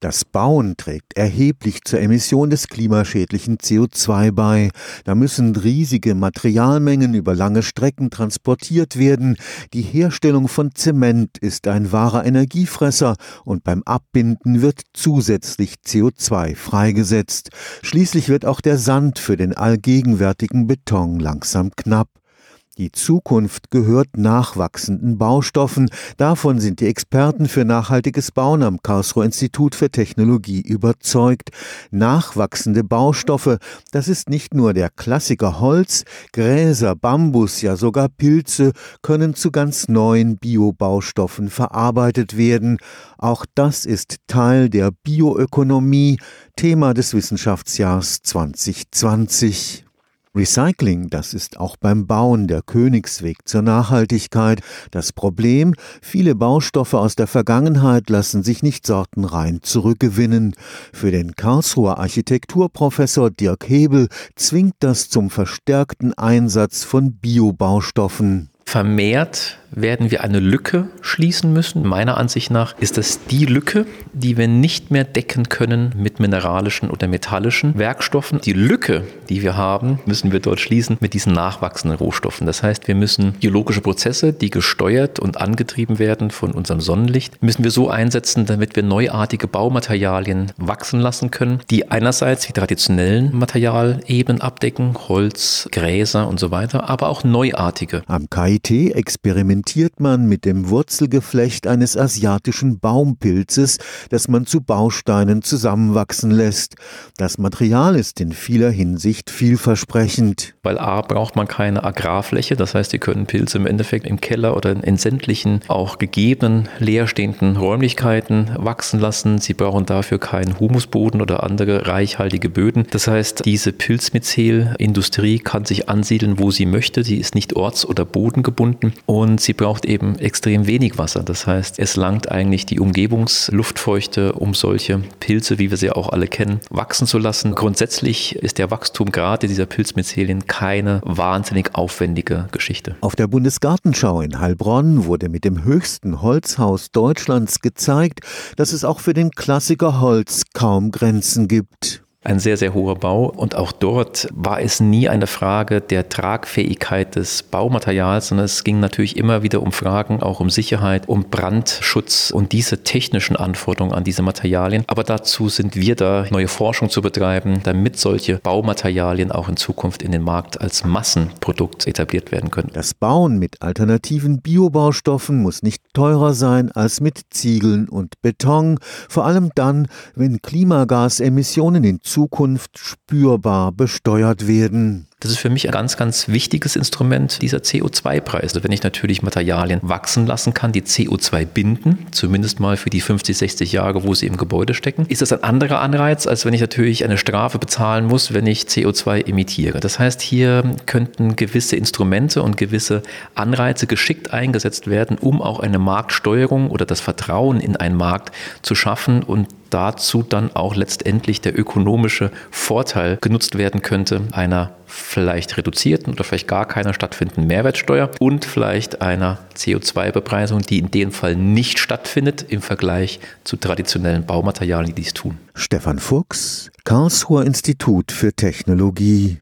Das Bauen trägt erheblich zur Emission des klimaschädlichen CO2 bei. Da müssen riesige Materialmengen über lange Strecken transportiert werden. Die Herstellung von Zement ist ein wahrer Energiefresser und beim Abbinden wird zusätzlich CO2 freigesetzt. Schließlich wird auch der Sand für den allgegenwärtigen Beton langsam knapp. Die Zukunft gehört nachwachsenden Baustoffen. Davon sind die Experten für nachhaltiges Bauen am Karlsruher Institut für Technologie überzeugt. Nachwachsende Baustoffe, das ist nicht nur der Klassiker Holz, Gräser, Bambus, ja sogar Pilze können zu ganz neuen Biobaustoffen verarbeitet werden. Auch das ist Teil der Bioökonomie, Thema des Wissenschaftsjahrs 2020. Recycling, das ist auch beim Bauen der Königsweg zur Nachhaltigkeit. Das Problem, viele Baustoffe aus der Vergangenheit lassen sich nicht sortenrein zurückgewinnen. Für den Karlsruher Architekturprofessor Dirk Hebel zwingt das zum verstärkten Einsatz von Biobaustoffen. Vermehrt werden wir eine Lücke schließen müssen. Meiner Ansicht nach ist das die Lücke, die wir nicht mehr decken können mit mineralischen oder metallischen Werkstoffen. Die Lücke, die wir haben, müssen wir dort schließen mit diesen nachwachsenden Rohstoffen. Das heißt, wir müssen biologische Prozesse, die gesteuert und angetrieben werden von unserem Sonnenlicht, müssen wir so einsetzen, damit wir neuartige Baumaterialien wachsen lassen können, die einerseits die traditionellen Materialebenen abdecken, Holz, Gräser und so weiter, aber auch neuartige. Am KIT experimentiert experimentiert man mit dem Wurzelgeflecht eines asiatischen Baumpilzes, das man zu Bausteinen zusammenwachsen lässt. Das Material ist in vieler Hinsicht vielversprechend. Weil A braucht man keine Agrarfläche, das heißt, Sie können Pilze im Endeffekt im Keller oder in sämtlichen auch gegebenen leerstehenden Räumlichkeiten wachsen lassen. Sie brauchen dafür keinen Humusboden oder andere reichhaltige Böden. Das heißt, diese Pilzmyzel-Industrie kann sich ansiedeln, wo sie möchte. Sie ist nicht orts- oder bodengebunden und sie sie braucht eben extrem wenig Wasser. Das heißt, es langt eigentlich die Umgebungsluftfeuchte, um solche Pilze, wie wir sie auch alle kennen, wachsen zu lassen. Grundsätzlich ist der Wachstum gerade dieser Pilzmyzelien keine wahnsinnig aufwendige Geschichte. Auf der Bundesgartenschau in Heilbronn wurde mit dem höchsten Holzhaus Deutschlands gezeigt, dass es auch für den Klassiker Holz kaum Grenzen gibt ein sehr, sehr hoher Bau. Und auch dort war es nie eine Frage der Tragfähigkeit des Baumaterials, sondern es ging natürlich immer wieder um Fragen, auch um Sicherheit, um Brandschutz und diese technischen Anforderungen an diese Materialien. Aber dazu sind wir da, neue Forschung zu betreiben, damit solche Baumaterialien auch in Zukunft in den Markt als Massenprodukt etabliert werden können. Das Bauen mit alternativen Biobaustoffen muss nicht teurer sein als mit Ziegeln und Beton, vor allem dann, wenn Klimagasemissionen in Zukunft spürbar besteuert werden. Das ist für mich ein ganz, ganz wichtiges Instrument, dieser CO2-Preis. Also wenn ich natürlich Materialien wachsen lassen kann, die CO2 binden, zumindest mal für die 50, 60 Jahre, wo sie im Gebäude stecken, ist das ein anderer Anreiz, als wenn ich natürlich eine Strafe bezahlen muss, wenn ich CO2 emittiere. Das heißt, hier könnten gewisse Instrumente und gewisse Anreize geschickt eingesetzt werden, um auch eine Marktsteuerung oder das Vertrauen in einen Markt zu schaffen und dazu dann auch letztendlich der ökonomische Vorteil genutzt werden könnte einer vielleicht reduzierten oder vielleicht gar keiner stattfindenden Mehrwertsteuer und vielleicht einer CO2-Bepreisung, die in dem Fall nicht stattfindet im Vergleich zu traditionellen Baumaterialien, die dies tun. Stefan Fuchs, Karlsruher Institut für Technologie